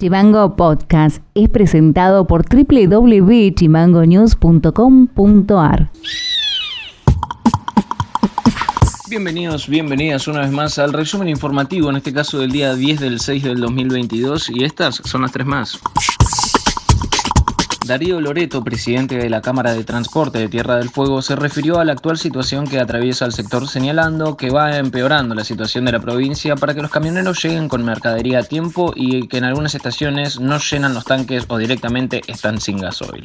Chimango Podcast es presentado por www.chimangonews.com.ar. Bienvenidos, bienvenidas una vez más al resumen informativo, en este caso del día 10 del 6 del 2022, y estas son las tres más. Darío Loreto, presidente de la Cámara de Transporte de Tierra del Fuego, se refirió a la actual situación que atraviesa el sector señalando que va empeorando la situación de la provincia para que los camioneros lleguen con mercadería a tiempo y que en algunas estaciones no llenan los tanques o directamente están sin gasoil.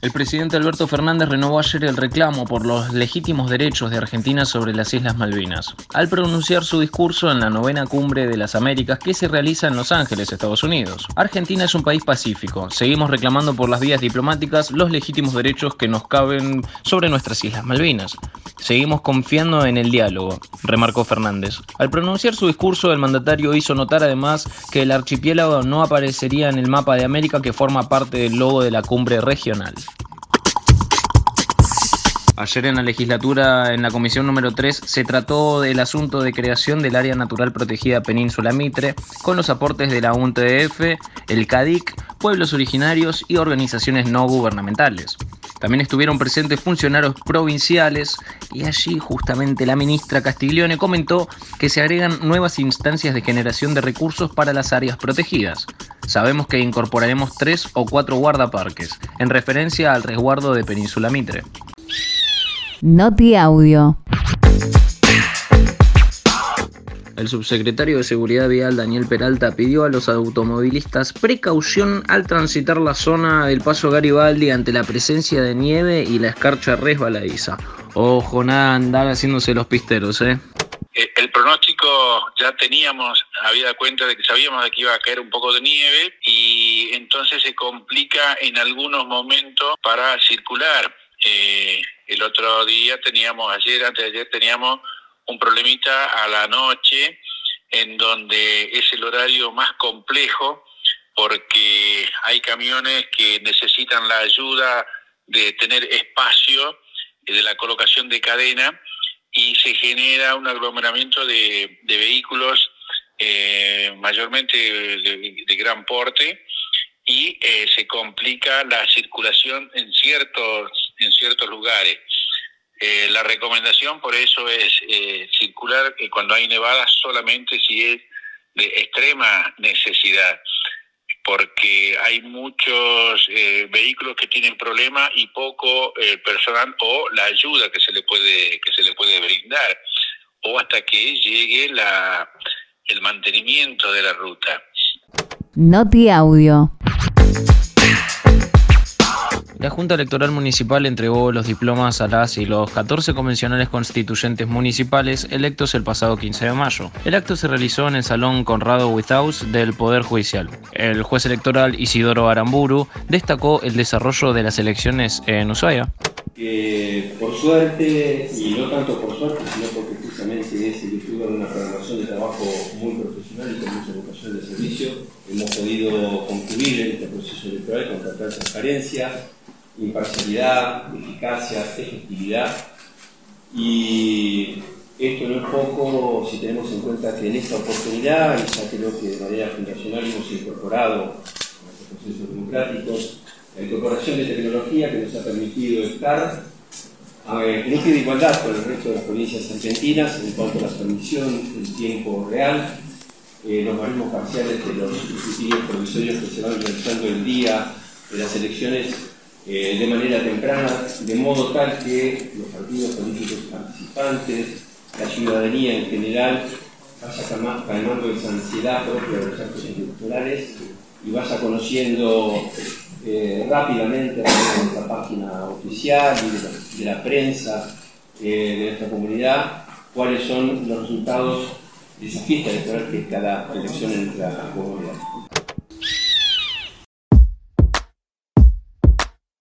El presidente Alberto Fernández renovó ayer el reclamo por los legítimos derechos de Argentina sobre las Islas Malvinas, al pronunciar su discurso en la novena cumbre de las Américas que se realiza en Los Ángeles, Estados Unidos. Argentina es un país pacífico, seguimos reclamando por las vías diplomáticas los legítimos derechos que nos caben sobre nuestras Islas Malvinas. Seguimos confiando en el diálogo, remarcó Fernández. Al pronunciar su discurso, el mandatario hizo notar además que el archipiélago no aparecería en el mapa de América que forma parte del logo de la cumbre regional. Ayer en la legislatura, en la comisión número 3, se trató del asunto de creación del Área Natural Protegida Península Mitre, con los aportes de la UNTF, el CADIC, pueblos originarios y organizaciones no gubernamentales. También estuvieron presentes funcionarios provinciales y allí justamente la ministra Castiglione comentó que se agregan nuevas instancias de generación de recursos para las áreas protegidas. Sabemos que incorporaremos tres o cuatro guardaparques, en referencia al resguardo de Península Mitre. Noti Audio. El subsecretario de Seguridad Vial Daniel Peralta pidió a los automovilistas precaución al transitar la zona del Paso Garibaldi ante la presencia de nieve y la escarcha resbaladiza. Ojo, nada andar haciéndose los pisteros, ¿eh? eh el pronóstico ya teníamos, había cuenta de que sabíamos de que iba a caer un poco de nieve y entonces se complica en algunos momentos para circular. Eh, el otro día teníamos, ayer, antes de ayer, teníamos un problemita a la noche en donde es el horario más complejo porque hay camiones que necesitan la ayuda de tener espacio de la colocación de cadena y se genera un aglomeramiento de, vehículos eh, mayormente de, gran porte y eh, se complica la circulación en ciertos ciertos lugares. Eh, la recomendación por eso es eh, circular eh, cuando hay nevadas solamente si es de extrema necesidad, porque hay muchos vehículos que tienen problemas y poco personal o la ayuda que se le puede que se le puede brindar o hasta que llegue la el mantenimiento de la ruta. Noti audio. La Junta Electoral Municipal entregó los diplomas a las y los 14 convencionales constituyentes municipales electos el pasado 15 de mayo. El acto se realizó en el Salón Conrado Withouse del Poder Judicial. El juez electoral Isidoro Aramburu destacó el desarrollo de las elecciones en Ushuaia. por suerte, y no tanto por suerte, sino porque justamente es el de una programación de trabajo muy profesional y con mucha vocación de servicio, hemos podido concluir este proceso electoral con total transparencia, imparcialidad, eficacia, efectividad. Y esto no es poco si tenemos en cuenta que en esta oportunidad, y ya creo que de manera fundacional hemos incorporado a estos procesos democráticos la incorporación de tecnología que nos ha permitido estar en eje de igualdad con el resto de las provincias argentinas en cuanto a la transmisión en tiempo real, eh, los marismos parciales de los dispositivos provisorios que se van realizando el día de las elecciones eh, de manera temprana, de modo tal que los partidos políticos participantes, la ciudadanía en general, vaya calmando esa ansiedad propia de los actos electorales y vaya conociendo eh, rápidamente a través de la página oficial y de la, prensa eh, de nuestra comunidad cuáles son los resultados de esa fiesta electoral que cada elección en nuestra comunidad.